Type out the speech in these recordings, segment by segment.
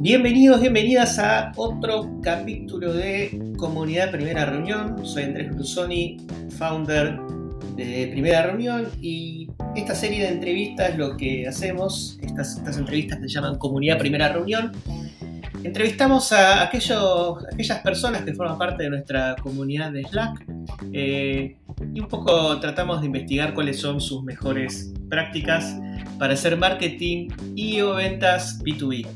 Bienvenidos, bienvenidas a otro capítulo de Comunidad Primera Reunión. Soy Andrés Brusoni, founder de Primera Reunión y esta serie de entrevistas lo que hacemos, estas entrevistas se llaman Comunidad Primera Reunión. Entrevistamos a aquellas personas que forman parte de nuestra comunidad de Slack eh, y un poco tratamos de investigar cuáles son sus mejores prácticas para hacer marketing y o ventas B2B.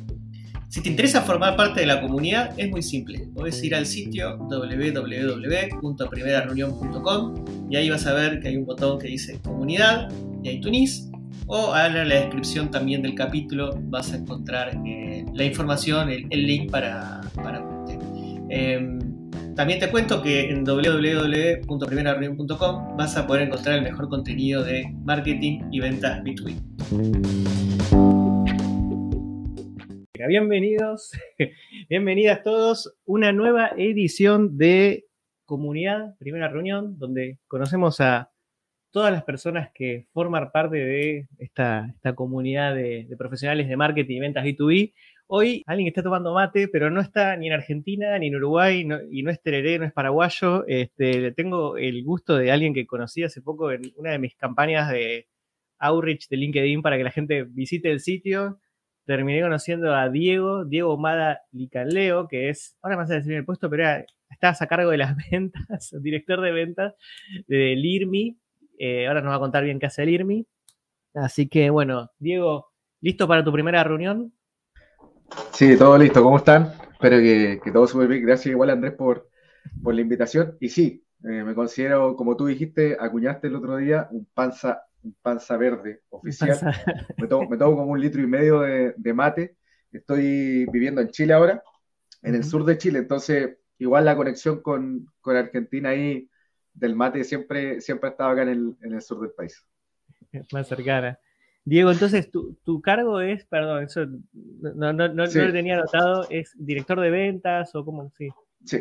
Si te interesa formar parte de la comunidad, es muy simple. Puedes ir al sitio www.primerareunión.com y ahí vas a ver que hay un botón que dice comunidad y ahí tunís. O en la descripción también del capítulo vas a encontrar eh, la información, el, link para, para eh, también te cuento que en www.primerareunión.com vas a poder encontrar el mejor contenido de marketing y ventas B2B. Bienvenidos, bienvenidas todos. Una nueva edición de Comunidad, primera reunión, donde conocemos a todas las personas que forman parte de esta, comunidad de, profesionales de marketing y ventas B2B. Hoy alguien está tomando mate, pero no está ni en Argentina ni en Uruguay y no es tereré, no es paraguayo. Este, tengo el gusto de alguien que conocí hace poco en una de mis campañas de outreach de LinkedIn para que la gente visite el sitio terminé conociendo a Diego, Diego Mada Licaleo, que es, ahora me vas a decir el puesto, pero era, estás a cargo de las ventas, director de ventas del IRMI. Eh, ahora nos va a contar bien qué hace el IRMI. Así que bueno, Diego, ¿listo para tu primera reunión? Sí, todo listo. ¿Cómo están? Espero que, todo súper bien. Gracias igual Andrés por, por la invitación. Y sí, eh, me considero, como tú dijiste, acuñaste el otro día, un panza un panza verde oficial. Me, tomo, como un litro y medio de, mate. Estoy viviendo en Chile ahora, en el sur de Chile, entonces igual la conexión con, Argentina ahí del mate siempre, siempre ha estado acá en el, sur del país. Más cercana. Diego, entonces tu, cargo es, perdón, eso no, no, no, lo tenía anotado, es director de ventas o cómo, sí. Sí,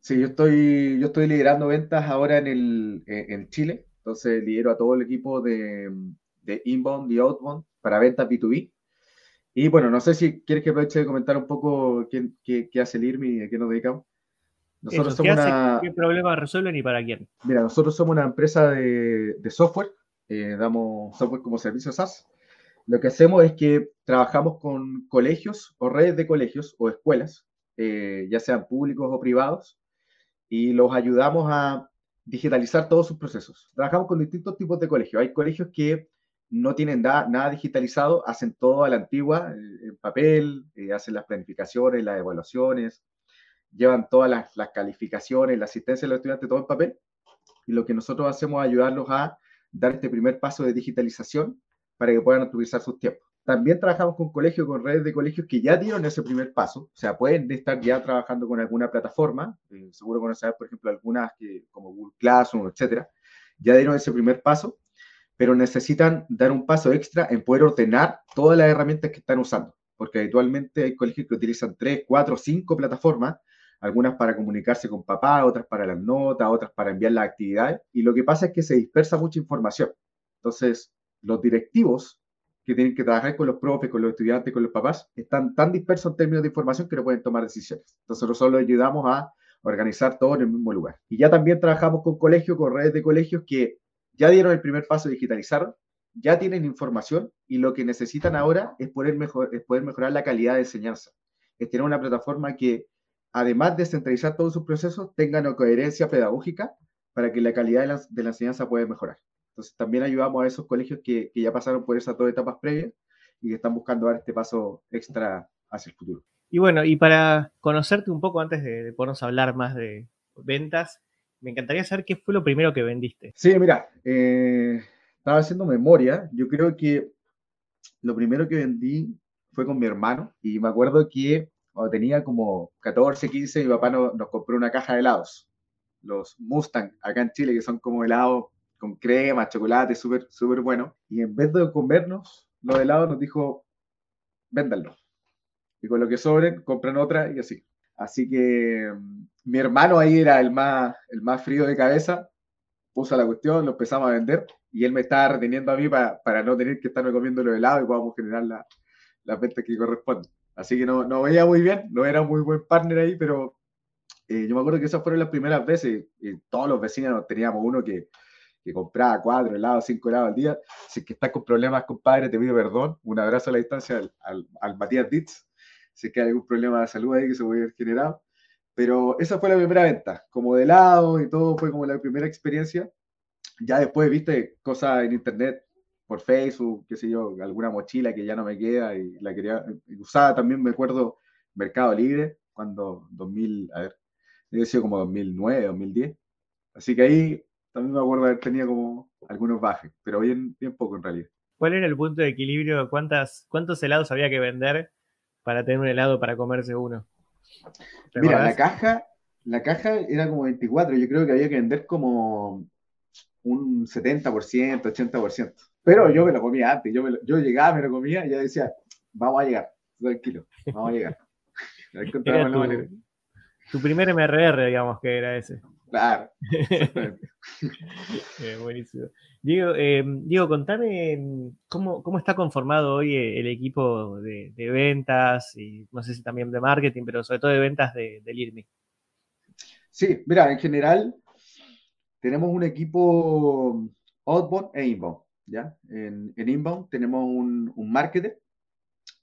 sí, yo estoy, yo estoy liderando ventas ahora en, el, en Chile, entonces lidero a todo el equipo de, de inbound y outbound para ventas B2B. Y bueno, no sé si quieres que aproveche de comentar un poco qué, qué, hace el IRMI y a qué nos dedicamos. Nosotros somos una... ¿Qué problema resuelven y para quién? Mira, nosotros somos una empresa de, de software, eh, damos software como servicio SaaS. Lo que hacemos es que trabajamos con colegios o redes de colegios o escuelas, eh, ya sean públicos o privados, y los ayudamos a digitalizar todos sus procesos. Trabajamos con distintos tipos de colegios. Hay colegios que no tienen nada digitalizado, hacen todo a la antigua, eh, en papel, eh, hacen las planificaciones, las evaluaciones, llevan todas las, calificaciones, la asistencia de los estudiantes, todo en papel. Y lo que nosotros hacemos es ayudarlos a dar este primer paso de digitalización para que puedan utilizar sus tiempos. También trabajamos con colegios, con redes de colegios que ya dieron ese primer paso, o sea, pueden estar ya trabajando con alguna plataforma, eh, seguro conocer, por ejemplo, algunas que, como Google Classroom, etcétera, ya dieron ese primer paso, pero necesitan dar un paso extra en poder ordenar todas las herramientas que están usando, porque habitualmente hay colegios que utilizan tres, cuatro, cinco plataformas, algunas para comunicarse con papá, otras para las notas, otras para enviar las actividades, y lo que pasa es que se dispersa mucha información. Entonces, los directivos que tienen que trabajar con los profes, con los estudiantes, con los papás, están tan dispersos en términos de información que no pueden tomar decisiones. Entonces nosotros ayudamos a organizar todo en el mismo lugar. Y ya también trabajamos con colegios, con redes de colegios que ya dieron el primer paso de digitalizar, ya tienen información y lo que necesitan ahora es poder mejorar la calidad de enseñanza. Es tener una plataforma que, además de centralizar todos sus procesos, tenga una coherencia pedagógica para que la calidad de la, de la enseñanza pueda mejorar. Entonces también ayudamos a esos colegios que, ya pasaron por esas dos etapas previas y que están buscando dar este paso extra hacia el futuro. Y bueno, y para conocerte un poco antes de, ponernos a hablar más de ventas, me encantaría saber qué fue lo primero que vendiste. Sí, mira, eh, estaba haciendo memoria. Yo creo que lo primero que vendí fue con mi hermano y me acuerdo que tenía como 14, 15, mi papá nos compró una caja de helados, los Mustang acá en Chile, que son como helados con crema, chocolate, súper, súper bueno. Y en vez de comernos los helados, nos dijo, véndanlo. Y con lo que sobren, compran otra y así. Así que mm, mi hermano ahí era el más, el más frío de cabeza, puso la cuestión, lo empezamos a vender y él me estaba reteniendo a mí para, para no tener que estarme comiendo los helados y podamos generar la, las ventas que corresponden. Así que no, no veía muy bien, no era muy buen partner ahí, pero eh, yo me acuerdo que esas fueron las primeras veces, y todos los vecinos teníamos uno que, que compraba cuatro helados, cinco helados al día. Si que estás con problemas, compadre, te pido perdón. Un abrazo a la distancia al, al, al Matías Ditz. Si es que hay algún problema de salud ahí que se puede haber generado. Pero esa fue la primera venta, como de helado y todo, fue como la primera experiencia. Ya después, viste, cosas en internet, por Facebook, qué sé yo, alguna mochila que ya no me queda y la quería, usaba también, me acuerdo, Mercado Libre, cuando 2000, a ver, debe sido como 2009, 2010. Así que ahí también me acuerdo haber tenido como algunos bajes, pero bien, bien poco en realidad. ¿Cuál era el punto de equilibrio? ¿Cuántas, ¿Cuántos helados había que vender para tener un helado para comerse uno? Mira, la caja, la caja era como 24, yo creo que había que vender como un 70%, 80%. Pero yo me lo comía antes, yo, me yo llegaba, me lo comía y ya decía, vamos a llegar, tranquilo, vamos a llegar. Era tu, tu primer MRR, digamos que era ese. Claro. eh, buenísimo. Diego, eh, Diego, contame cómo, cómo está conformado hoy el equipo de, de, ventas y no sé si también de marketing, pero sobre todo de ventas de, del IRMI. Sí, mira, en general tenemos un equipo outbound e inbound. ¿ya? En, en inbound tenemos un, un marketer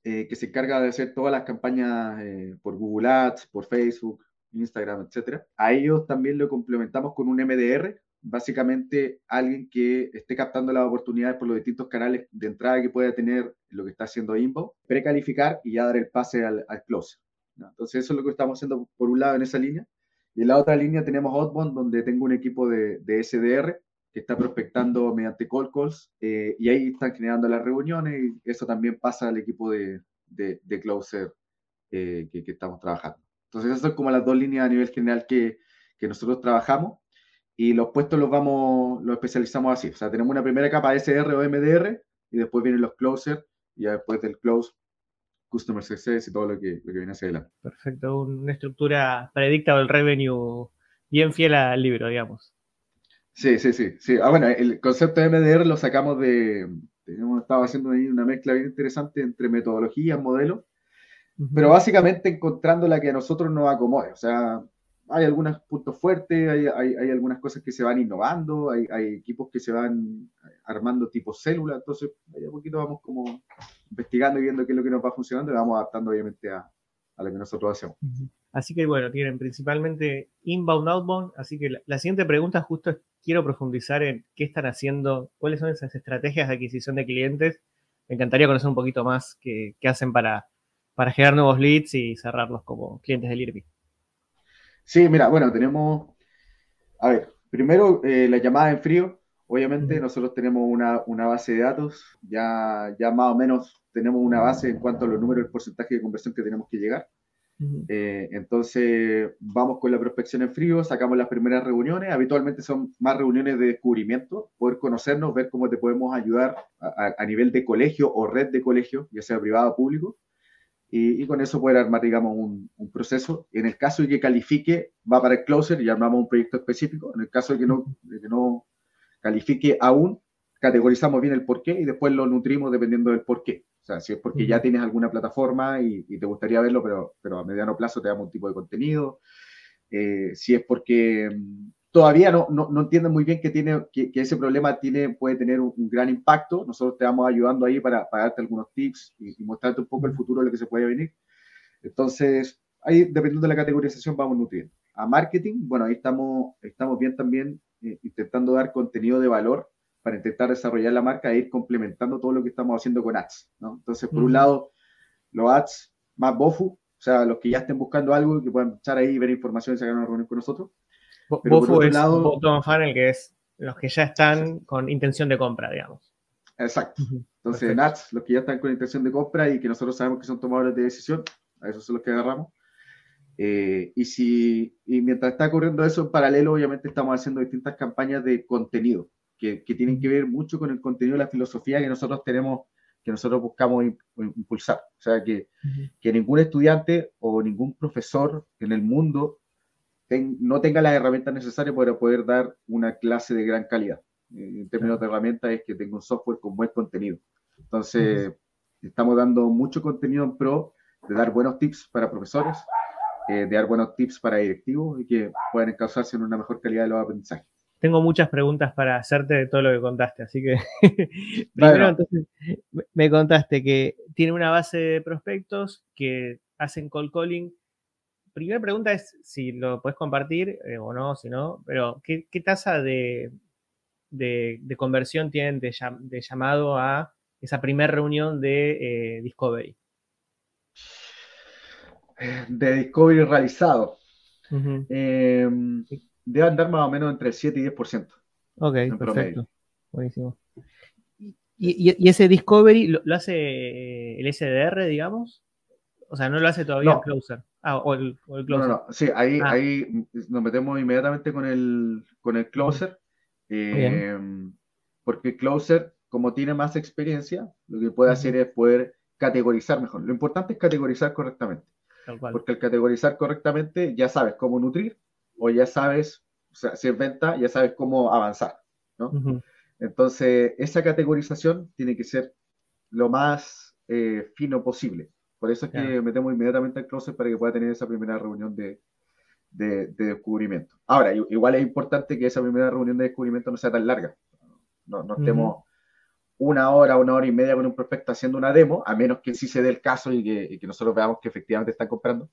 eh, que se encarga de hacer todas las campañas eh, por Google Ads, por Facebook, Instagram, etcétera. A ellos también lo complementamos con un MDR, básicamente alguien que esté captando las oportunidades por los distintos canales de entrada que pueda tener lo que está haciendo Inbound, precalificar y ya dar el pase al, al close. ¿no? Entonces eso es lo que estamos haciendo por un lado en esa línea. Y en la otra línea tenemos Outbound, donde tengo un equipo de, de SDR que está prospectando mediante call calls eh, y ahí están generando las reuniones y eso también pasa al equipo de, de, de closer eh, que, que estamos trabajando. Entonces, esas son como las dos líneas a nivel general que, que nosotros trabajamos y los puestos los vamos, los especializamos así. O sea, tenemos una primera capa SR o MDR y después vienen los closer y después del close, Customer Success y todo lo que, lo que viene hacia adelante. Perfecto, una estructura predicta del revenue bien fiel al libro, digamos. Sí, sí, sí. sí. Ah, bueno, el concepto de MDR lo sacamos de, hemos estado haciendo ahí una mezcla bien interesante entre metodologías, modelos pero básicamente encontrando la que a nosotros nos acomode. O sea, hay algunos puntos fuertes, hay, hay, algunas cosas que se van innovando, hay, hay, equipos que se van armando tipo célula, entonces ahí a poquito vamos como investigando y viendo qué es lo que nos va funcionando y vamos adaptando obviamente a, lo que nosotros hacemos. Así que bueno, tienen principalmente inbound, outbound, así que la, siguiente pregunta justo es, quiero profundizar en qué están haciendo, cuáles son esas estrategias de adquisición de clientes. Me encantaría conocer un poquito más qué, qué hacen para para generar nuevos leads y cerrarlos como clientes del IRBI. Sí, mira, bueno, tenemos, a ver, primero eh, la llamada en frío. Obviamente nosotros tenemos una, una, base de datos, ya, ya más o menos tenemos una base en cuanto a los números, el porcentaje de conversión que tenemos que llegar. Eh, entonces vamos con la prospección en frío, sacamos las primeras reuniones, habitualmente son más reuniones de descubrimiento, poder conocernos, ver cómo te podemos ayudar a, a nivel de colegio o red de colegio, ya sea privado o público y, y, con eso poder armar, digamos, un, un, proceso. En el caso de que califique, va para el closer y armamos un proyecto específico. En el caso de que no, de que no califique aún, categorizamos bien el porqué y después lo nutrimos dependiendo del porqué. O sea, si es porque ya tienes alguna plataforma y, y te gustaría verlo, pero, pero, a mediano plazo te damos un tipo de contenido. Eh, si es porque todavía no, no, no entienden muy bien que, tiene, que, que, ese problema tiene, puede tener un, un, gran impacto. Nosotros te vamos ayudando ahí para, para darte algunos tips y, y, mostrarte un poco el futuro de lo que se puede venir. Entonces, ahí dependiendo de la categorización vamos nutriendo. A marketing, bueno, ahí estamos, estamos bien también eh, intentando dar contenido de valor para intentar desarrollar la marca e ir complementando todo lo que estamos haciendo con ads. ¿no? Entonces, por uh -huh. un lado, los ads más BOFU, o sea, los que ya estén buscando algo y que puedan echar ahí, ver información y sacar una reunión con nosotros Bofu es lado, bottom funnel, que es los que ya están con intención de compra, digamos. Exacto. Entonces, Perfecto. Nats, los que ya están con intención de compra y que nosotros sabemos que son tomadores de decisión, a esos son los que agarramos. Eh, y, si, y mientras está ocurriendo eso, en paralelo, obviamente estamos haciendo distintas campañas de contenido que, que tienen que ver mucho con el contenido la filosofía que nosotros tenemos, que nosotros buscamos impulsar. O sea, que, uh -huh. que ningún estudiante o ningún profesor en el mundo ten, no tenga las herramientas necesarias para poder dar una clase de gran calidad. Eh, en términos de herramientas es que tenga un software con buen contenido. Entonces, estamos dando mucho contenido en pro de dar buenos tips para profesores, eh, de dar buenos tips para directivos y que puedan encauzarse en una mejor calidad de los aprendizajes. Tengo muchas preguntas para hacerte de todo lo que contaste, así que primero entonces me contaste que tiene una base de prospectos que hacen call calling. Primera pregunta es si lo puedes compartir eh, o no, si no, pero ¿qué, tasa de, conversión tienen de, llamado a esa primera reunión de eh, Discovery? de discovery realizado. Debe andar más o menos entre 7 y 10%. Ok, perfecto. Buenísimo. ¿Y, ese discovery lo, hace el SDR, digamos? O sea, no lo hace todavía el closer. Ah, o el, closer. No, no, Sí, ahí, ah. ahí nos metemos inmediatamente con el, con el closer. Em, porque el closer, como tiene más experiencia, lo que puede hacer es poder categorizar mejor. Lo importante es categorizar correctamente. Porque al categorizar correctamente ya sabes cómo nutrir o ya sabes, o sea, si es venta, ya sabes cómo avanzar, ¿no? Entonces, esa categorización tiene que ser lo más eh, fino posible. Por eso es que metemos inmediatamente al closet para que pueda tener esa primera reunión de, de, descubrimiento. Ahora, igual es importante que esa primera reunión de descubrimiento no sea tan larga. No, no estemos una hora, una hora y media con un prospecto haciendo una demo, a menos que sí se dé el caso y que, nosotros veamos que efectivamente están comprando.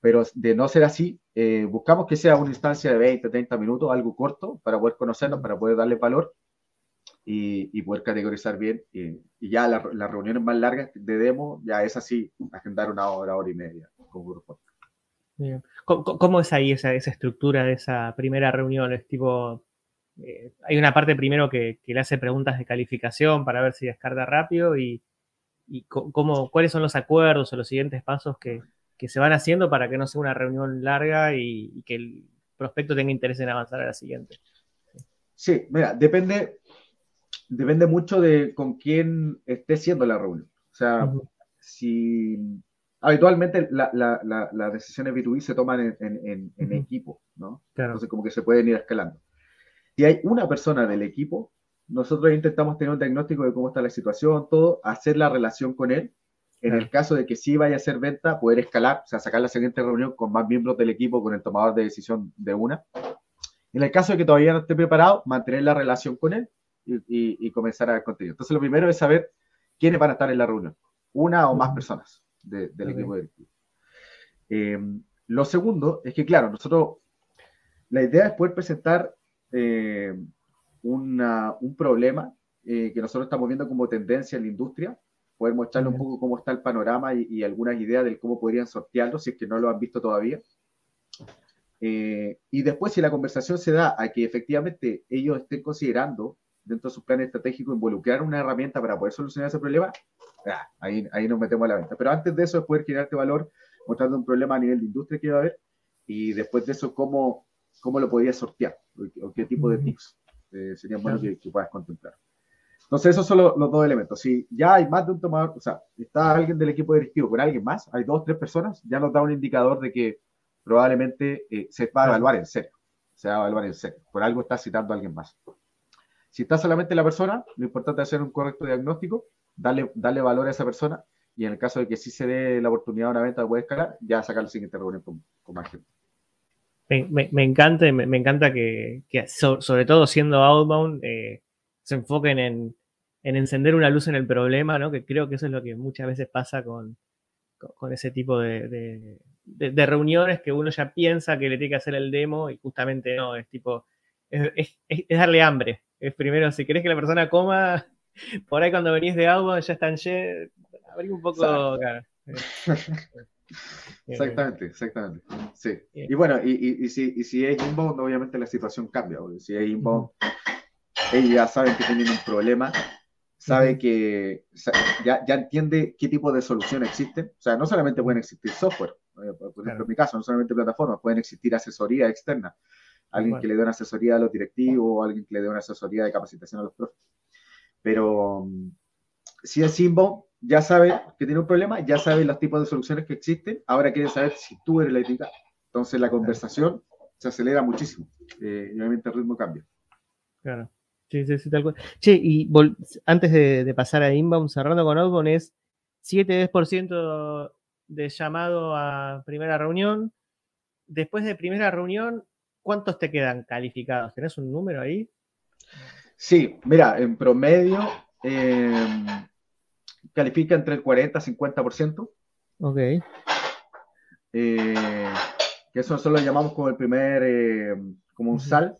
Pero de no ser así, eh, buscamos que sea una instancia de 20, 30 minutos, algo corto, para poder conocernos, para poder darle valor y, poder categorizar bien. Y, ya las reuniones más largas de demo, ya es así, agendar una hora, hora y media con grupo. ¿Cómo, es ahí esa, esa estructura de esa primera reunión? ¿Es tipo eh, hay una parte primero que, le hace preguntas de calificación para ver si descarga rápido y, cómo, cuáles son los acuerdos o los siguientes pasos que, se van haciendo para que no sea una reunión larga y, que el prospecto tenga interés en avanzar a la siguiente. Sí, mira, depende, depende mucho de con quién esté siendo la reunión. O sea, si habitualmente las decisiones B2B se toman en, equipo, ¿no? Entonces como que se pueden ir escalando. Si hay una persona del equipo, nosotros intentamos tener un diagnóstico de cómo está la situación, todo, hacer la relación con él. En el caso de que sí vaya a hacer venta, poder escalar, o sea, sacar la siguiente reunión con más miembros del equipo, con el tomador de decisión de una. En el caso de que todavía no esté preparado, mantener la relación con él y, comenzar a contenido. Entonces, lo primero es saber quiénes van a estar en la reunión. Una o más personas del equipo directivo. Eh, lo segundo es que, claro, nosotros, la idea es poder presentar eh, un problema eh, que nosotros estamos viendo como tendencia en la industria, poder mostrarle un poco cómo está el panorama y, algunas ideas de cómo podrían sortearlo, si es que no lo han visto todavía. Eh, y después, si la conversación se da a que efectivamente ellos estén considerando dentro de sus planes estratégicos involucrar una herramienta para poder solucionar ese problema, ah, ahí, ahí nos metemos a la venta. Pero antes de eso es poder generarte valor mostrando un problema a nivel de industria que va a haber y después de eso cómo, cómo lo podrías sortear o qué tipo de tips eh, serían buenos que, puedas contemplar. Entonces, esos son los, dos elementos. Si ya hay más de un tomador, o sea, está alguien del equipo directivo con alguien más, hay dos, tres personas, ya nos da un indicador de que probablemente eh, se va a evaluar en serio. Se va a evaluar en serio. Por algo está citando a alguien más. Si está solamente la persona, lo importante es hacer un correcto diagnóstico, darle, darle valor a esa persona y en el caso de que sí se dé la oportunidad de una venta de escalar, ya sacar la siguiente reunión con, con más gente. Me, encanta, me, encanta que, sobre todo siendo outbound, eh, se enfoquen en, encender una luz en el problema, ¿no? Que creo que eso es lo que muchas veces pasa con, ese tipo de, reuniones que uno ya piensa que le tiene que hacer el demo y justamente no, es tipo, es, darle hambre. Es primero, si querés que la persona coma, por ahí cuando venís de outbound ya están llenos, abrí un poco, Exactamente, exactamente. Sí. Y bueno, y, si, si, es inbound, obviamente la situación cambia. Si es inbound, ellos ya saben que tienen un problema, sabe que ya, ya, entiende qué tipo de solución existe. O sea, no solamente pueden existir software, por ejemplo, en mi caso, no solamente plataformas, pueden existir asesoría externa. Alguien que le dé una asesoría a los directivos, alguien que le dé una asesoría de capacitación a los profes. Pero mm, si es inbound, ya sabe que tiene un problema, ya sabe los tipos de soluciones que existen, ahora quiere saber si tú eres la ética. Entonces la conversación se acelera muchísimo eh, y obviamente el ritmo cambia. Claro. Sí, sí, sí, tal cual. Che, y antes de, pasar a Inbound, cerrando con Outbound, es 7-10% de llamado a primera reunión. Después de primera reunión, ¿cuántos te quedan calificados? ¿Tenés un número ahí? Sí, mira, en promedio em, califica entre el 40 y 50%. Ok. Eh, que eso, lo llamamos como el primer, em, como un sal.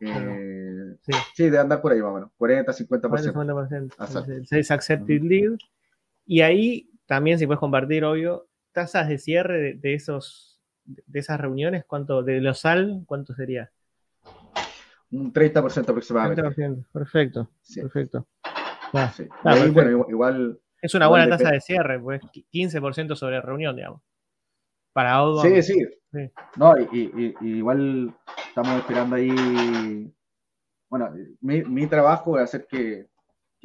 Eh, sí. sí, de andar por ahí más o menos, 40, 50%. 50%. 6 accepted lead. Y ahí también, si puedes compartir, obvio, tasas de cierre de, esos, de esas reuniones, ¿cuánto, de los SAL, cuánto sería? Un 30% aproximadamente. 30%, perfecto, perfecto. igual... Es una buena tasa de cierre, pues 15% sobre reunión, digamos. Para Sí, sí, No, y, igual estamos esperando ahí. Bueno, mi, trabajo es hacer que,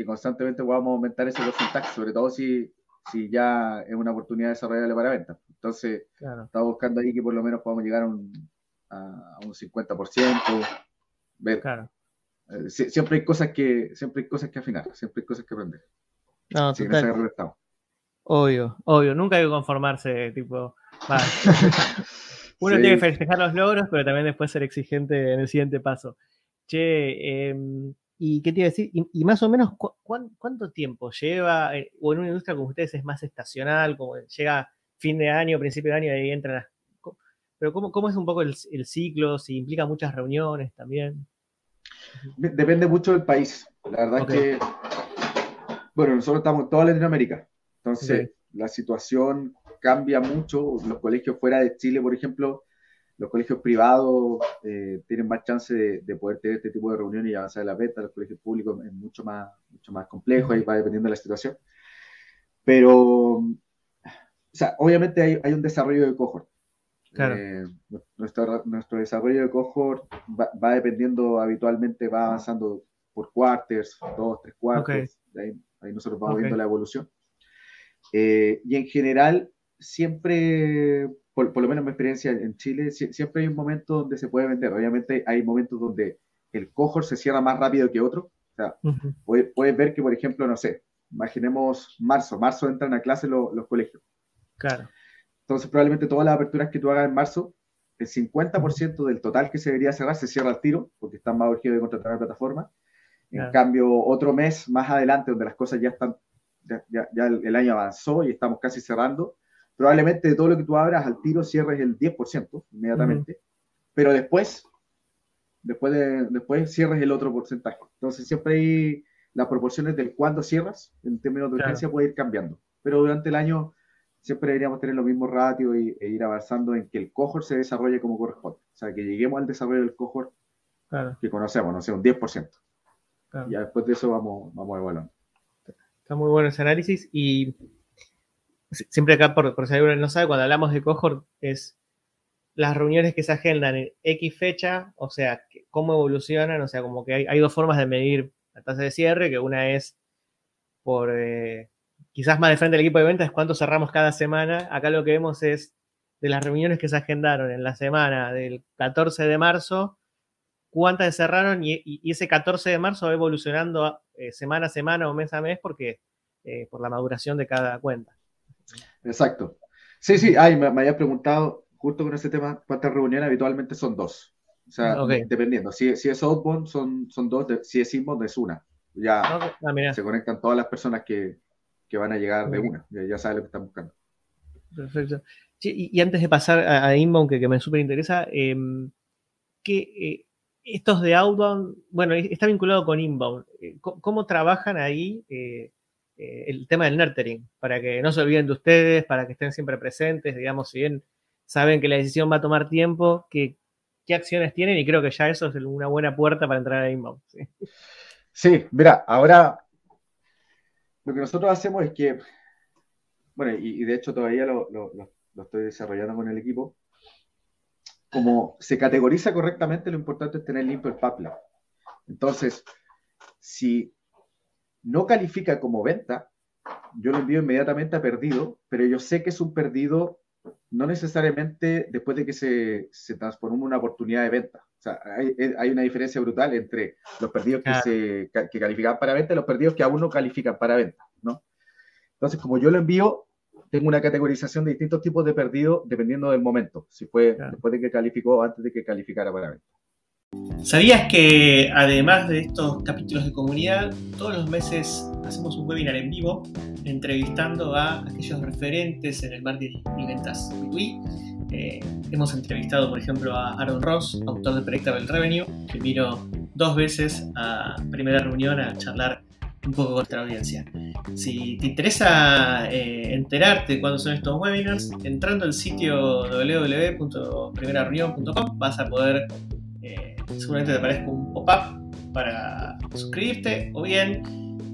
constantemente podamos aumentar ese porcentaje, sobre todo si, si ya es una oportunidad desarrollable para venta. Entonces, estamos buscando ahí que por lo menos podamos llegar a un, a, un 50%. Ver. Claro. Eh, siempre hay cosas que siempre hay cosas que afinar, siempre hay cosas que aprender. No, Obvio, obvio, nunca hay que conformarse, tipo, Uno tiene que festejar los logros, pero también después ser exigente en el siguiente paso. Che, em, ¿y qué te iba a decir? Y, más o menos, cuánto tiempo lleva? Eh, o en una industria como ustedes es más estacional, como llega fin de año, principio de año y ahí entran Pero ¿cómo, ¿cómo, es un poco el, ciclo? Si implica muchas reuniones también. Depende mucho del país. La verdad que, bueno, nosotros estamos en toda Latinoamérica. Entonces, la situación cambia mucho. Los colegios fuera de Chile, por ejemplo, los colegios privados eh, tienen más chance de, poder tener este tipo de reuniones y avanzar en la beta. Los colegios públicos es mucho más, mucho más complejo, ahí va dependiendo de la situación. Pero, o sea, obviamente hay, hay un desarrollo de cohort. Claro. Eh, nuestro, nuestro, desarrollo de cohort va, dependiendo habitualmente, va avanzando por quarters, dos, tres quarters. Ahí, ahí, nosotros vamos viendo la evolución. Eh, y en general, siempre, por, lo menos mi experiencia en Chile, siempre hay un momento donde se puede vender. Obviamente hay momentos donde el cohort se cierra más rápido que otro. O sea, puedes, ver que, por ejemplo, no sé, imaginemos marzo. Marzo entran a clase los colegios. Claro. Entonces, probablemente todas las aperturas que tú hagas en marzo, el 50% del total que se debería cerrar se cierra al tiro, porque están más urgidos de contratar la plataforma. En cambio, otro mes más adelante, donde las cosas ya están, ya, ya el, año avanzó y estamos casi cerrando, probablemente de todo lo que tú abras al tiro cierres el 10% inmediatamente, pero después, después, de, después cierres el otro porcentaje. Entonces siempre hay las proporciones del cuándo cierras, en términos de urgencia puede ir cambiando, pero durante el año siempre deberíamos tener los mismos ratios y, e ir avanzando en que el cohort se desarrolle como corresponde. O sea, que lleguemos al desarrollo del cohort que conocemos, no sé, un 10%. Y después de eso vamos, vamos evaluando. Está muy bueno ese análisis y siempre acá, por, por si alguno no sabe, cuando hablamos de cohort es las reuniones que se agendan en X fecha, o sea, cómo evolucionan, o sea, como que hay, dos formas de medir la tasa de cierre, que una es por, eh, quizás más de frente del equipo de ventas, cuánto cerramos cada semana. Acá lo que vemos es de las reuniones que se agendaron en la semana del 14 de marzo, cuántas cerraron y, ese 14 de marzo va evolucionando eh, semana a semana o mes a mes porque eh, por la maduración de cada cuenta. Exacto. Sí, sí, ay, me, había preguntado justo con ese tema, ¿cuántas reuniones habitualmente son dos? O sea, dependiendo. Si, si, es outbound, son, son dos, si es inbound, es una. Ya ah, se conectan todas las personas que, que van a llegar de una, ya, saben lo que están buscando. Perfecto. y, antes de pasar a, inbound, que, que me súper interesa, em, que eh, estos de outbound, bueno, está vinculado con inbound. Eh, ¿Cómo, trabajan ahí? Eh, eh, el tema del nurturing, para que no se olviden de ustedes, para que estén siempre presentes, digamos, si bien saben que la decisión va a tomar tiempo, qué acciones tienen y creo que ya eso es una buena puerta para entrar a inbound. Sí, mira, ahora lo que nosotros hacemos es que, bueno, y, de hecho todavía lo, estoy desarrollando con el equipo, como se categoriza correctamente, lo importante es tener limpio el pipeline. Entonces, si no califica como venta, yo lo envío inmediatamente a perdido, pero yo sé que es un perdido no necesariamente después de que se, se transformó en una oportunidad de venta. O sea, hay, una diferencia brutal entre los perdidos que, se, que califican para venta y los perdidos que aún no califican para venta, ¿no? Entonces, como yo lo envío, tengo una categorización de distintos tipos de perdido dependiendo del momento, si fue después de que calificó o antes de que calificara para venta. ¿Sabías que además de estos capítulos de comunidad, todos los meses hacemos un webinar en vivo entrevistando a aquellos referentes en el marketing y ventas B2B? Eh, hemos entrevistado, por ejemplo, a Aaron Ross, autor de Predictable Revenue, que vino dos veces a primera reunión a charlar un poco con nuestra audiencia. Si te interesa eh, enterarte de cuándo son estos webinars, entrando al sitio www.primerareunión.com vas a poder seguramente te aparezca un pop-up para suscribirte o bien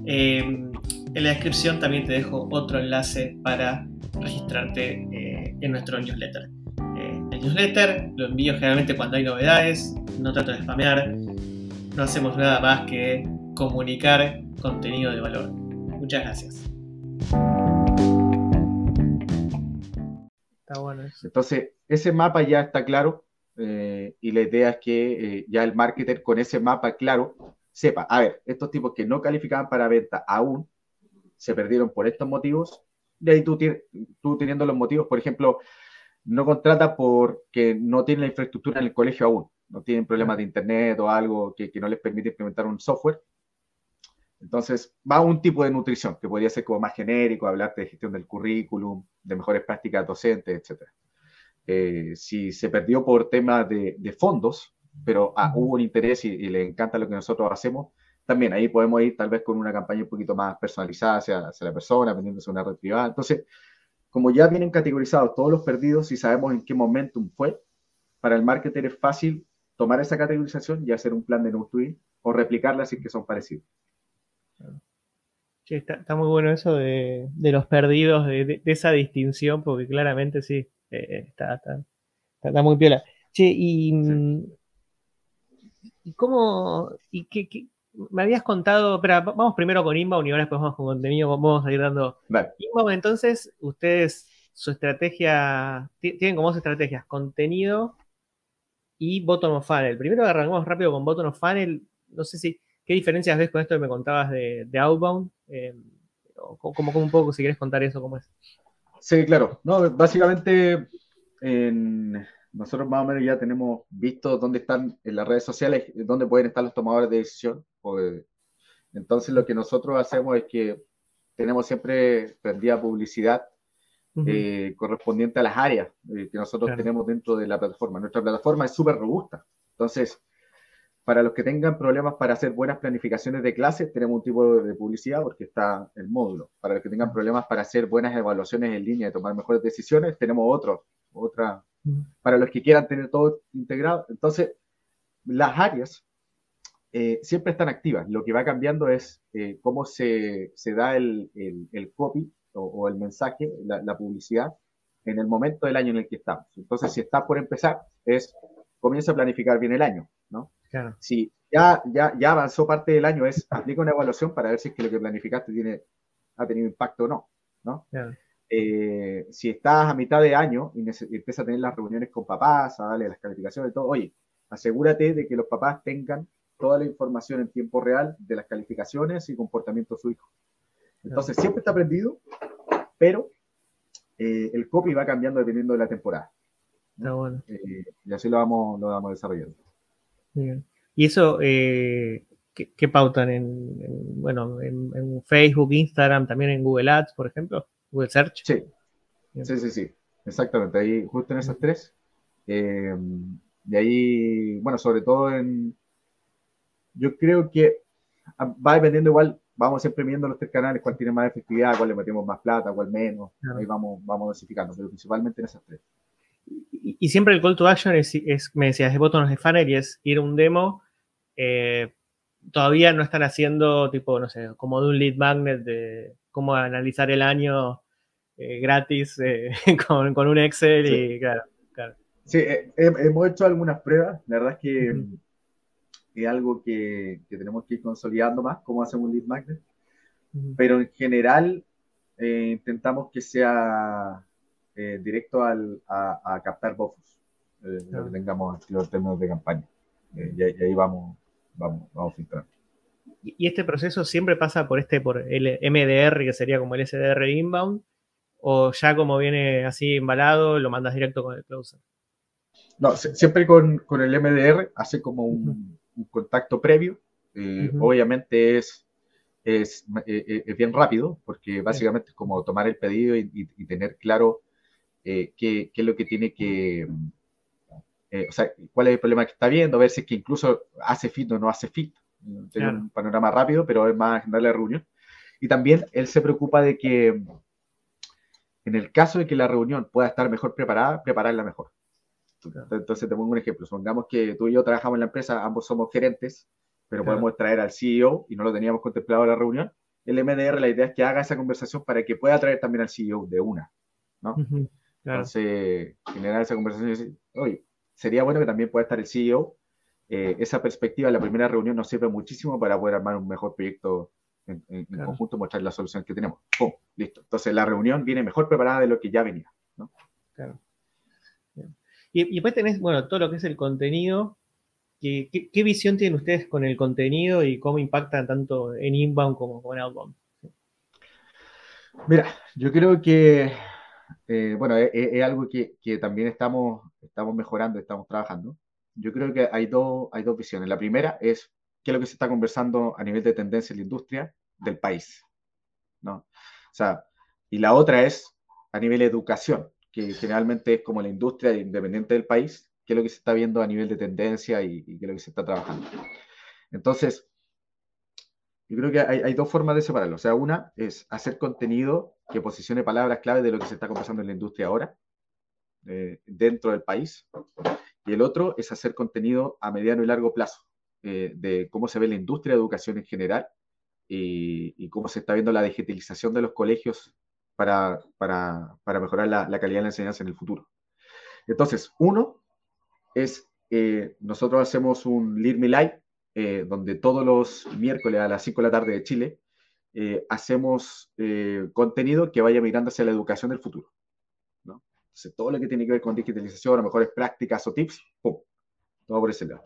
em, en la descripción también te dejo otro enlace para registrarte eh, en nuestro newsletter. Eh, el newsletter lo envío generalmente cuando hay novedades, no trato de spamear, no hacemos nada más que comunicar contenido de valor. Muchas gracias. Está bueno. Entonces, ese mapa ya está claro. Eh, y la idea es que eh, ya el marketer con ese mapa claro sepa, a ver, estos tipos que no calificaban para venta aún se perdieron por estos motivos, y ahí tú, tú teniendo los motivos, por ejemplo, no contrata porque no tienen la infraestructura en el colegio aún, no tienen problemas de internet o algo que, que no les permite implementar un software. Entonces, va un tipo de nutrición que podría ser como más genérico, hablarte de gestión del currículum, de mejores prácticas docentes, etcétera. Eh, si se perdió por temas de, fondos, pero ah, hubo un interés y, le encanta lo que nosotros hacemos, también ahí podemos ir tal vez con una campaña un poquito más personalizada hacia, la persona, vendiéndose una red privada. Entonces, como ya vienen categorizados todos los perdidos y sabemos en qué momentum fue, para el marketer es fácil tomar esa categorización y hacer un plan de no o replicarla si que son parecidos. Sí, está, muy bueno eso de, los perdidos, de, esa distinción, porque claramente sí, eh, está, está, muy piola. Che, y, ¿y cómo, y qué, me habías contado, pero vamos primero con Inbound y ahora después vamos con contenido, vamos a ir dando. Inbound, entonces, ustedes, su estrategia, tienen como dos estrategias, contenido y bottom of funnel. Primero arrancamos rápido con bottom of funnel, no sé si, ¿qué diferencias ves con esto que me contabas de, Outbound? Eh, como, un poco, si quieres contar eso, ¿cómo es? Sí, claro. No, básicamente nosotros más o menos ya tenemos visto dónde están en las redes sociales, dónde pueden estar los tomadores de decisión. entonces lo que nosotros hacemos es que tenemos siempre prendida publicidad eh, correspondiente a las áreas eh, que nosotros tenemos dentro de la plataforma. Nuestra plataforma es súper robusta. Entonces, para los que tengan problemas para hacer buenas planificaciones de clases, tenemos un tipo de publicidad porque está el módulo. Para los que tengan problemas para hacer buenas evaluaciones en línea y tomar mejores decisiones, tenemos otro, otra. Para los que quieran tener todo integrado. Entonces, las áreas eh, siempre están activas. Lo que va cambiando es eh, cómo se, se da el, el, copy o, el mensaje, la, la publicidad, en el momento del año en el que estamos. Entonces, si está por empezar, es comienza a planificar bien el año, ¿no? Si ya, ya, ya avanzó parte del año, es aplica una evaluación para ver si es que lo que planificaste tiene, ha tenido impacto o no. ¿no? Eh, si estás a mitad de año y, empiezas a tener las reuniones con papás, a darle las calificaciones y todo, oye, asegúrate de que los papás tengan toda la información en tiempo real de las calificaciones y comportamiento de su hijo. Entonces, siempre está aprendido, pero eh, el copy va cambiando dependiendo de la temporada. Eh, y así lo vamos, lo vamos desarrollando. ¿Y eso eh, ¿qué, pautan en, bueno, en, Facebook, Instagram, también en Google Ads, por ejemplo? Google Search. Sí, sí, sí, sí, exactamente. Ahí, justo en esas tres. Eh, de ahí, bueno, sobre todo en. Yo creo que va dependiendo igual, vamos siempre viendo los tres canales, cuál tiene más efectividad, cuál le metemos más plata, cuál menos. Ahí vamos, vamos dosificando, pero principalmente en esas tres y, siempre el call to action es, me decías, de botones de funnel y es ir a un demo. Eh, todavía no están haciendo, tipo, no sé, como de un lead magnet de cómo analizar el año eh, gratis eh, con, un Excel y claro, claro. Sí, hemos hecho algunas pruebas. La verdad es que es algo que, tenemos que ir consolidando más, cómo hacemos un lead magnet. Pero en general intentamos que sea eh, directo al, a, captar bofos, eh, lo que tengamos en términos de campaña. Eh, y, ahí vamos, vamos, vamos filtrando. ¿Y este proceso siempre pasa por este, por el MDR, que sería como el SDR inbound? ¿O ya como viene así embalado, lo mandas directo con el closer? No, siempre con, el MDR hace como un, contacto previo. Eh, obviamente es, es, es, bien rápido, porque básicamente es como tomar el pedido y, tener claro qué, qué, es lo que tiene que, o sea, cuál es el problema que está viendo, ver si es que incluso hace fit o no hace fit tener un panorama rápido, pero es más darle la reunión. Y también él se preocupa de que en el caso de que la reunión pueda estar mejor preparada, prepararla mejor. Entonces te pongo un ejemplo. Supongamos que tú y yo trabajamos en la empresa, ambos somos gerentes, pero podemos traer al CEO y no lo teníamos contemplado en la reunión. El MDR, la idea es que haga esa conversación para que pueda traer también al CEO de una, ¿no? Entonces, generar esa conversación y decir, oye, sería bueno que también pueda estar el CEO eh, esa perspectiva en la primera reunión nos sirve muchísimo para poder armar un mejor proyecto en, en, conjunto, mostrar la solución que tenemos. ¡Pum! Listo. Entonces la reunión viene mejor preparada de lo que ya venía. ¿no? Claro. Y, y, después tenés, bueno, todo lo que es el contenido. ¿Qué, qué, visión tienen ustedes con el contenido y cómo impacta tanto en inbound como en outbound? Mira, yo creo que, eh, bueno, es, algo que, también estamos, estamos mejorando, estamos trabajando yo creo que hay dos, hay dos visiones. La primera es qué es lo que se está conversando a nivel de tendencia en la industria del país. ¿no? O sea, y la otra es a nivel de educación, que generalmente es como la industria independiente del país, qué es lo que se está viendo a nivel de tendencia y, qué es lo que se está trabajando. Entonces, yo creo que hay, hay, dos formas de separarlo. O sea, una es hacer contenido que posicione palabras clave de lo que se está conversando en la industria ahora, eh, dentro del país. Y el otro es hacer contenido a mediano y largo plazo, eh, de cómo se ve la industria de educación en general y, cómo se está viendo la digitalización de los colegios para, para, para mejorar la, la, calidad de la enseñanza en el futuro. Entonces, uno es, eh, nosotros hacemos un Lead Me Live, eh, donde todos los miércoles a las 5 de la tarde de Chile hacemos contenido que vaya mirando hacia la educación del futuro todo lo que tiene que ver con digitalización, a mejores prácticas o tips, ¡pum! Todo por ese lado.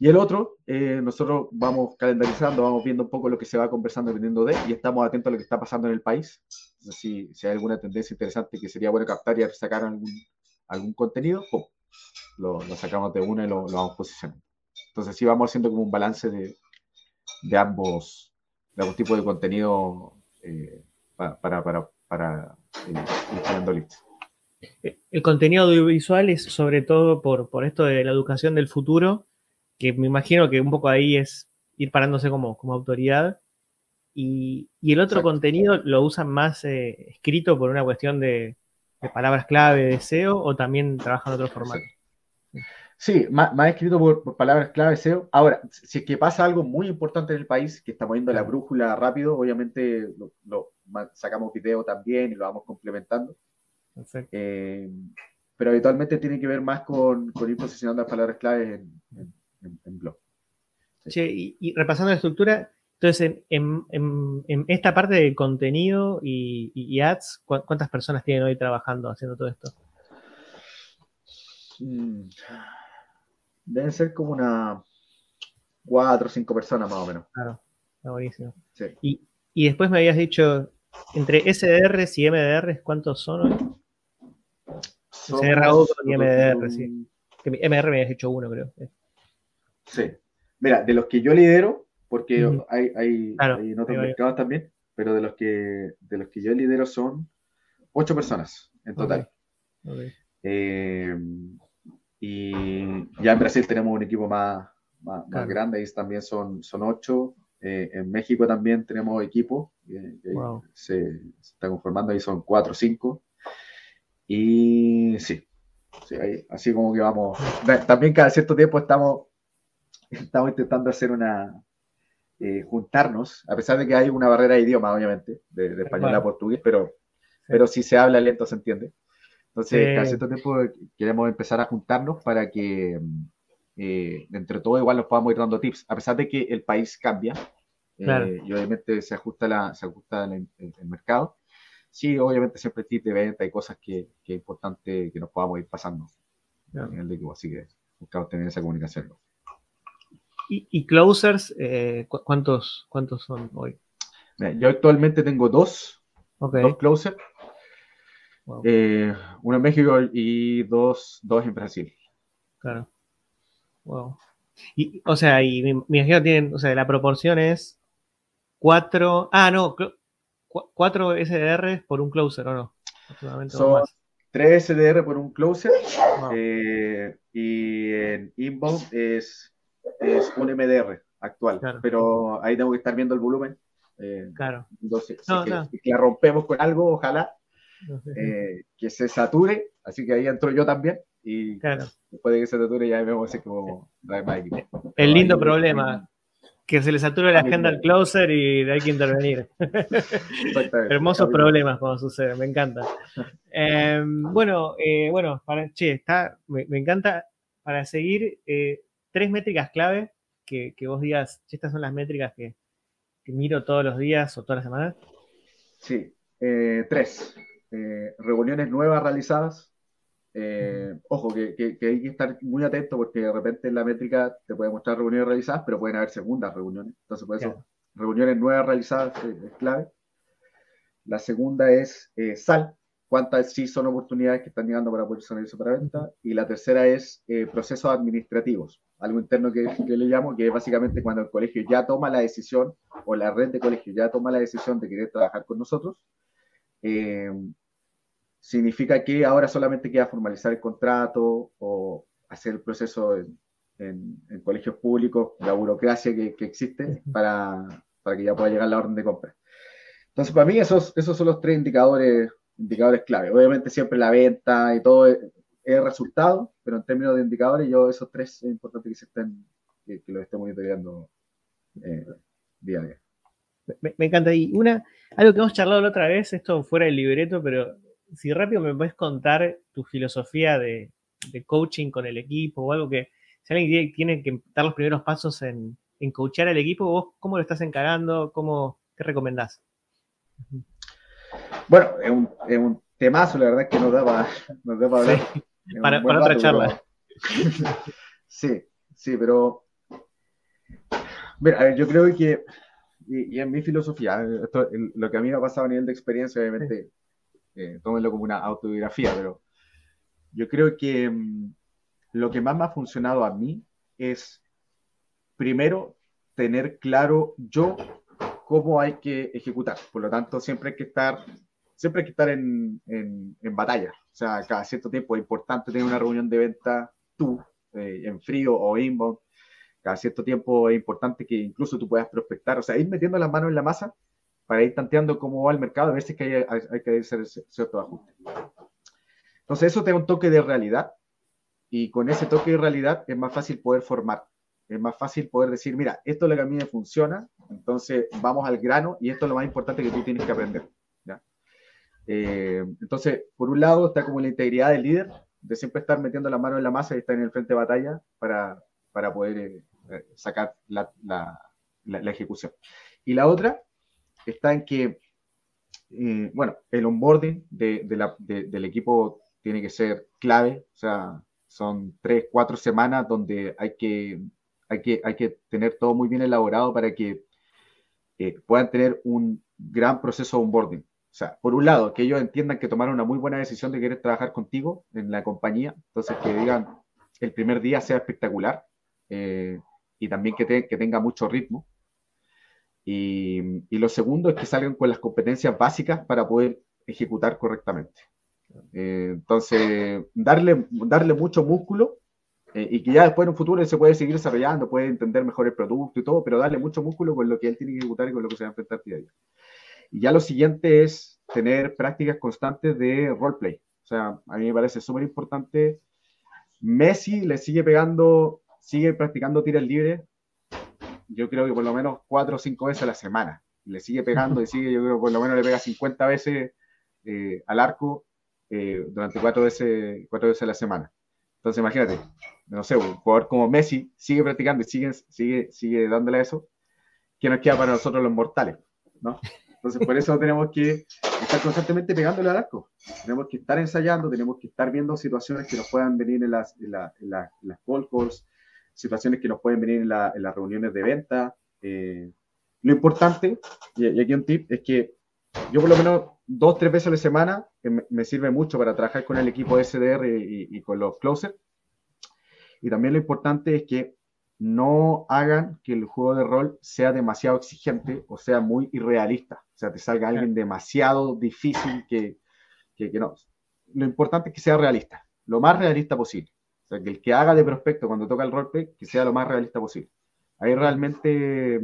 Y el otro, eh, nosotros vamos calendarizando, vamos viendo un poco lo que se va conversando dependiendo de, y estamos atentos a lo que está pasando en el país. si, si, hay alguna tendencia interesante que sería bueno captar y sacar algún, algún contenido, ¡pum! Lo, lo, sacamos de una y lo, lo, vamos posicionando. Entonces sí vamos haciendo como un balance de, de ambos, de ambos tipos de contenido eh, para, para, para, para eh, listas. El contenido audiovisual es sobre todo por, por esto de la educación del futuro, que me imagino que un poco ahí es ir parándose como, como autoridad. Y, el otro contenido lo usan más eh, escrito por una cuestión de, palabras clave, de SEO, o también trabajan otro formato. Sí, más, escrito por, palabras clave SEO. Ahora, si es que pasa algo muy importante en el país, que estamos viendo la brújula rápido, obviamente lo, sacamos video también y lo vamos complementando. Eh, pero habitualmente tiene que ver más con, con ir posicionando las palabras claves en, en, blog. y, repasando la estructura, entonces en, en, esta parte de contenido y, ads, ¿cuántas personas tienen hoy trabajando haciendo todo esto? Mm, deben ser como una cuatro o cinco personas más o menos. Claro, está buenísimo. Y, y después me habías dicho, entre SDRs y MDRs, ¿cuántos son hoy? CRO y MDR, sí. Que MR me has hecho uno, creo. Sí. Mira, de los que yo lidero, porque hay, hay, en otros mercados también, pero de los que de los que yo lidero son ocho personas en total. Eh, y ya en Brasil tenemos un equipo más, más, grande, ahí también son, son ocho. Eh, en México también tenemos equipo, eh, se, se, está conformando, ahí son cuatro o cinco. Y sí, así como que vamos. También cada cierto tiempo estamos, estamos intentando hacer una. Eh, juntarnos, a pesar de que hay una barrera de idioma, obviamente, de, español a portugués, pero, pero si se habla lento se entiende. Entonces, cada cierto tiempo queremos empezar a juntarnos para que eh, entre todos igual nos podamos ir dando tips, a pesar de que el país cambia eh, y obviamente se ajusta, la, se ajusta el mercado sí, obviamente siempre tips de venta y cosas que, que, es importante que nos podamos ir pasando en el equipo, así que buscamos tener esa comunicación. ¿Y, closers, eh, ¿cuántos, ¿cuántos son hoy? Yo actualmente tengo dos, dos closers. Eh, uno en México y dos, dos en Brasil. Claro. Wow. Y, o sea, y me, imagino tienen, o sea, la proporción es cuatro, ah, no, cuatro SDR por un closer, ¿o no? Son tres SDR por un closer eh, y en inbound es, es un MDR actual, pero ahí tengo que estar viendo el volumen. Eh, claro. Entonces, si la rompemos con algo, ojalá eh, que se sature, así que ahí entro yo también y después de que se sature ya vemos si como El lindo problema, que se le sature la agenda al closer y hay que intervenir. Hermosos problemas cuando sucede, me encanta. Em, bueno, eh, bueno, para, che, está, me, encanta para seguir eh, tres métricas clave que, vos digas, estas son las métricas que, miro todos los días o todas las semanas. Sí, tres. Eh, reuniones nuevas realizadas. Eh, ojo, que, hay que estar muy atento porque de repente en la métrica te puede mostrar reuniones realizadas, pero pueden haber segundas reuniones. Entonces, por eso, reuniones nuevas realizadas es, clave. La segunda es eh, SAL, cuántas sí son oportunidades que están llegando para poder eso para venta. Y la tercera es procesos administrativos, algo interno que, que, le llamo, que es básicamente cuando el colegio ya toma la decisión o la red de colegio ya toma la decisión de querer trabajar con nosotros eh, significa que ahora solamente queda formalizar el contrato o hacer el proceso en, colegios públicos, la burocracia que, existe para, para, que ya pueda llegar la orden de compra. Entonces, para mí esos, esos son los tres indicadores, indicadores clave. Obviamente siempre la venta y todo es, resultado, pero en términos de indicadores, yo esos tres es importante que se estén, que, que los esté monitoreando eh, día a día. Me, encanta. Y una, algo que hemos charlado la otra vez, esto fuera del libreto, pero si rápido me puedes contar tu filosofía de, coaching con el equipo o algo que, si alguien tiene que dar los primeros pasos en, en coachar al equipo, vos cómo lo estás encarando, cómo, qué recomendás. Bueno, es un, es un temazo, la verdad que nos da para, hablar. Para, otra charla. sí, sí, pero mira, yo creo que y, en mi filosofía, lo que a mí me ha pasado a nivel de experiencia, obviamente, eh, tómenlo como una autobiografía, pero yo creo que mm, lo que más me ha funcionado a mí es, primero, tener claro yo cómo hay que ejecutar. Por lo tanto, siempre hay que estar, siempre hay que estar en, en, batalla. O sea, cada cierto tiempo es importante tener una reunión de venta tú, eh, en frío o inbound, cada cierto tiempo es importante que incluso tú puedas prospectar, o sea, ir metiendo las manos en la masa para ir tanteando cómo va el mercado, a ver si es que hay, que hacer cierto ajuste. Entonces, eso te da un toque de realidad y con ese toque de realidad es más fácil poder formar, es más fácil poder decir, mira, esto es lo que a mí me funciona, entonces vamos al grano y esto es lo más importante que tú tienes que aprender. Eh, entonces, por un lado está como la integridad del líder, de siempre estar metiendo la mano en la masa y estar en el frente de batalla para, para poder eh, eh, sacar la, ejecución. Y la otra está en que, eh, bueno, el onboarding del equipo tiene que ser clave, o sea, son tres, cuatro semanas donde hay que, hay que, hay que tener todo muy bien elaborado para que puedan tener un gran proceso de onboarding. O sea, por un lado, que ellos entiendan que tomaron una muy buena decisión de querer trabajar contigo en la compañía, entonces que digan el primer día sea espectacular, y también que, tenga mucho ritmo. Y, lo segundo es que salgan con las competencias básicas para poder ejecutar correctamente. Eh, entonces, darle, darle mucho músculo eh, y que ya después en un futuro se puede seguir desarrollando, puede entender mejor el producto y todo, pero darle mucho músculo con lo que él tiene que ejecutar y con lo que se va a enfrentar día a día. Y ya lo siguiente es tener prácticas constantes de roleplay. O sea, a mí me parece súper importante. Messi le sigue pegando sigue practicando tiros libres, yo creo que por lo menos cuatro o cinco veces a la semana. Le sigue pegando y sigue, yo creo que por lo menos le pega 50 veces eh, al arco eh, durante cuatro veces, cuatro veces a la semana. Entonces imagínate, no sé, un jugador como Messi sigue practicando y sigue, sigue, sigue dándole eso, que nos queda para nosotros los mortales, ¿no? Entonces por eso tenemos que estar constantemente pegándole al arco. Tenemos que estar ensayando, tenemos que estar viendo situaciones que nos puedan venir en las, en, las call calls, situaciones que nos pueden venir en, las reuniones de venta. Eh, lo importante, y, aquí un tip, es que yo por lo menos dos, tres veces a la semana me, sirve mucho para trabajar con el equipo SDR y, y con los closers. Y también lo importante es que no hagan que el juego de rol sea demasiado exigente o sea muy irrealista. O sea, te salga alguien demasiado difícil que, que, no. Lo importante es que sea realista, lo más realista posible. O sea, que el que haga de prospecto cuando toca el roleplay, que sea lo más realista posible. Ahí realmente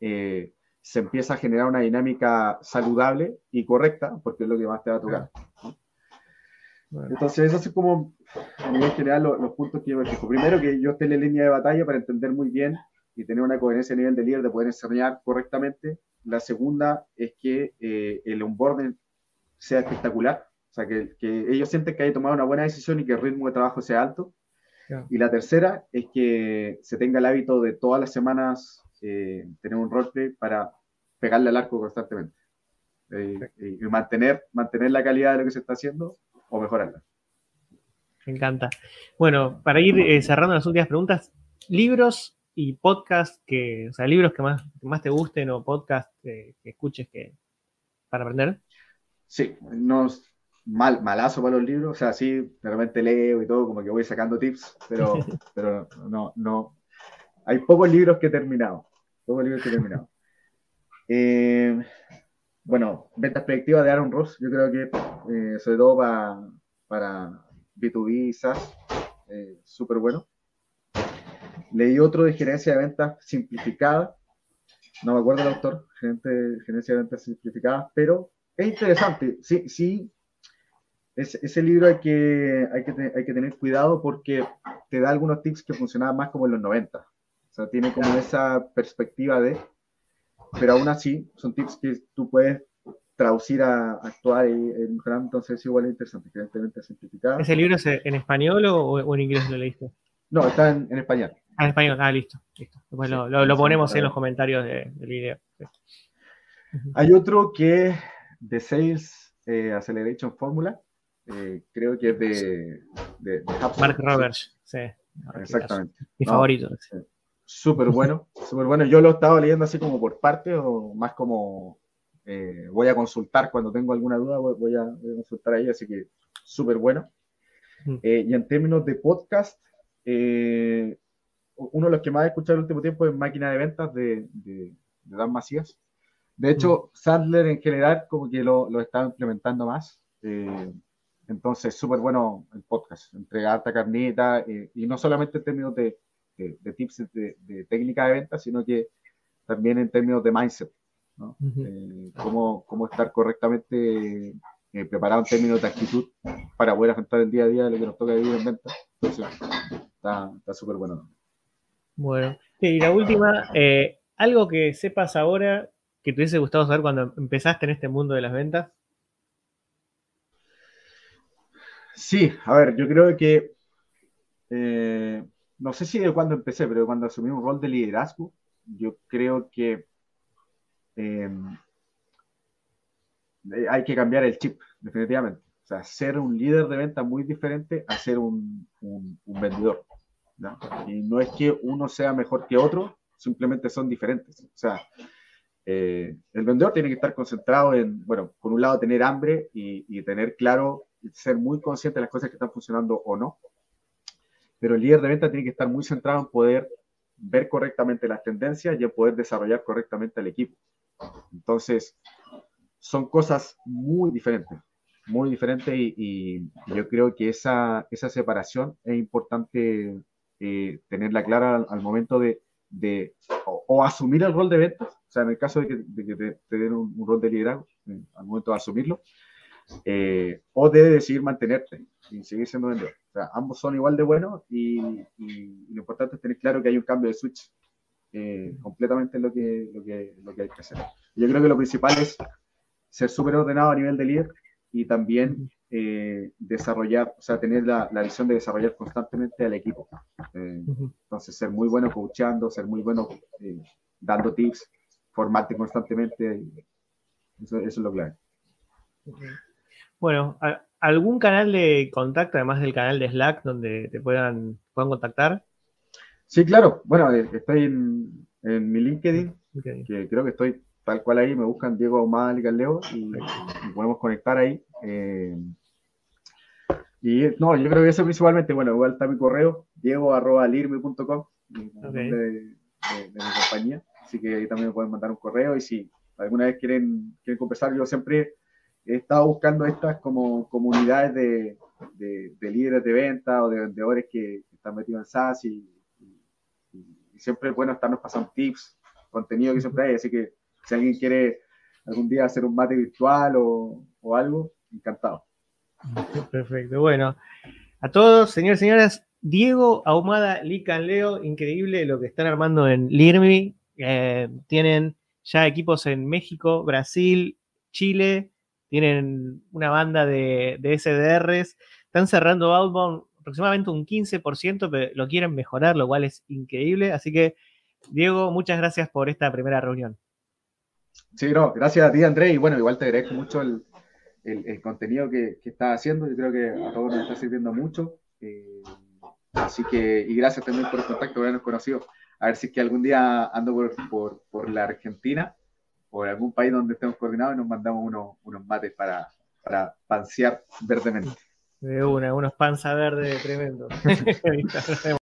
eh, se empieza a generar una dinámica saludable y correcta, porque es lo que más te va a tocar. Entonces, eso es como, a nivel general, los, puntos que yo me fijo. Primero, que yo esté en la línea de batalla para entender muy bien y tener una coherencia a nivel de líder, de poder enseñar correctamente. La segunda es que eh, el onboarding sea espectacular, o sea, que, que, ellos sienten que hay tomado una buena decisión y que el ritmo de trabajo sea alto. Y la tercera es que se tenga el hábito de todas las semanas eh, tener un roleplay para pegarle al arco constantemente. Eh, y mantener, mantener la calidad de lo que se está haciendo o mejorarla. Me encanta. Bueno, para ir eh, cerrando las últimas preguntas, libros y podcasts que, o sea, libros que más, más te gusten o podcasts que, escuches que, para aprender. Sí, no mal, malazo para los libros, o sea, sí, realmente leo y todo, como que voy sacando tips, pero, pero no, no. Hay pocos libros que he terminado. Pocos libros que he terminado. Eh, bueno, venta perspectiva de Aaron Ross, yo creo que eh, sobre todo para, para B2B, SaaS, eh, súper bueno. Leí otro de gerencia de ventas simplificada, no me acuerdo el autor, gerencia de ventas simplificada, pero es interesante. Sí, sí, ese libro hay que, hay, que, hay que tener cuidado porque te da algunos tips que funcionaban más como en los 90. O sea, tiene como esa perspectiva de pero aún así son tips que tú puedes traducir a, actuar y, mejorar, entonces es igual interesante, evidentemente simplificado. ¿Ese libro es en español o, en inglés lo leíste? No, está en, español. Ah, en español, ah, listo. listo. Después lo, lo, ponemos en los comentarios del video. Hay otro que de Sales eh, Acceleration Formula, eh, creo que es de, de, Mark Roberts, sí. Exactamente. Mi favorito. Sí súper bueno, súper bueno. Yo lo he estado leyendo así como por parte o más como eh, voy a consultar cuando tengo alguna duda, voy, a, consultar ahí, así que súper bueno. Eh, y en términos de podcast, eh, uno de los que más he escuchado el último tiempo es Máquina de Ventas de, de, Dan Macías. De hecho. Sandler en general como que lo, lo está implementando más. Entonces, súper bueno el podcast, entrega alta carnita y no solamente en términos de de, tips de, técnica de venta, sino que también en términos de mindset, ¿no? Eh, cómo, cómo, estar correctamente eh, preparado en términos de actitud para poder afrontar el día a día de lo que nos toca vivir en venta. Entonces, está súper bueno. Bueno, y la última, eh, algo que sepas ahora que te hubiese gustado saber cuando empezaste en este mundo de las ventas. Sí, a ver, yo creo que no sé si de cuando empecé, pero cuando asumí un rol de liderazgo, yo creo que em, eh, hay que cambiar el chip, definitivamente. O sea, ser un líder de venta muy diferente a ser un, vendedor. Y no es que uno sea mejor que otro, simplemente son diferentes. O sea, eh, el vendedor tiene que estar concentrado en, bueno, por un lado tener hambre y tener claro, ser muy consciente de las cosas que están funcionando o no pero el líder de venta tiene que estar muy centrado en poder ver correctamente las tendencias y en poder desarrollar correctamente el equipo. Entonces, son cosas muy diferentes, muy diferentes y, yo creo que esa, esa separación es importante eh, tenerla clara al, momento de, de o, asumir el rol de ventas, o sea, en el caso de que, te, den un, rol de liderazgo, eh, al momento de asumirlo, eh, o de decidir mantenerte y seguir siendo vendedor. O sea, ambos son igual de buenos y, lo importante es tener claro que hay un cambio de switch eh, completamente lo que, lo, que, lo que hay que hacer. Yo creo que lo principal es ser súper ordenado a nivel de líder y también eh, desarrollar, o sea, tener la, la, visión de desarrollar constantemente al equipo. entonces, ser muy bueno coachando, ser muy bueno dando tips, formarte constantemente, eso, eso es lo clave. Bueno, ¿algún canal de contacto, además del canal de Slack, donde te puedan, puedan contactar? Sí, claro. Bueno, eh, estoy en, mi LinkedIn, que creo que estoy tal cual ahí. Me buscan Diego Ahumada y, y, podemos conectar ahí. Eh, y no, yo creo que eso principalmente, bueno, igual está mi correo, diego.lirme.com, okay. de, de, de, mi compañía. Así que ahí también me pueden mandar un correo y si alguna vez quieren, quieren conversar, yo siempre he estado buscando estas como comunidades de, de líderes de venta o de vendedores que, están metidos en SaaS y, siempre es bueno estarnos pasando tips, contenido que siempre hay. Así que si alguien quiere algún día hacer un mate virtual o, o algo, encantado. Perfecto. Bueno, a todos, señores y señoras, Diego Ahumada, Lican Leo, increíble lo que están armando en Lirmi. Eh, tienen ya equipos en México, Brasil, Chile, tienen una banda de, SDRs, están cerrando Outbound aproximadamente un 15%, pero lo quieren mejorar, lo cual es increíble. Así que, Diego, muchas gracias por esta primera reunión. Sí, no, gracias a ti, Andrés, y bueno, igual te agradezco mucho el, contenido que, estás haciendo. Yo creo que a todos nos está sirviendo mucho. Eh, así que, y gracias también por el contacto, habernos conocido. A ver si es que algún día ando por, por la Argentina o en algún país donde estemos coordinados y nos mandamos unos, unos mates para, para pansear verdemente. De una, unos panza verde tremendo.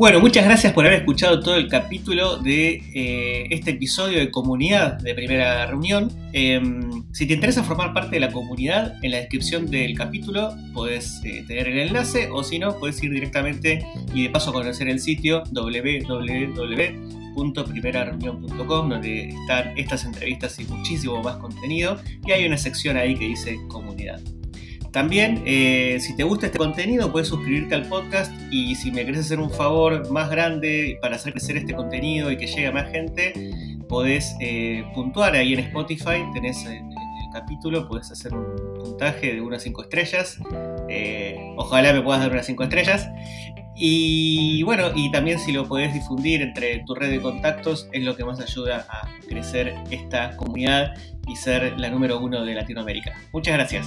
Bueno, muchas gracias por haber escuchado todo el capítulo de eh, este episodio de comunidad de primera reunión. Em, si te interesa formar parte de la comunidad, en la descripción del capítulo puedes eh, tener el enlace o si no, puedes ir directamente y de paso conocer el sitio www.primerareunión.com donde están estas entrevistas y muchísimo más contenido y hay una sección ahí que dice comunidad. También, eh, si te gusta este contenido, puedes suscribirte al podcast y si me querés hacer un favor más grande para hacer crecer este contenido y que llegue a más gente, podés eh, puntuar ahí en Spotify, tenés capítulo, podés hacer un puntaje de unas 5 estrellas. Eh, ojalá me puedas dar unas 5 estrellas. Y bueno, y también si lo podés difundir entre tu red de contactos, es lo que más ayuda a crecer esta comunidad y ser la número uno de Latinoamérica. Muchas gracias.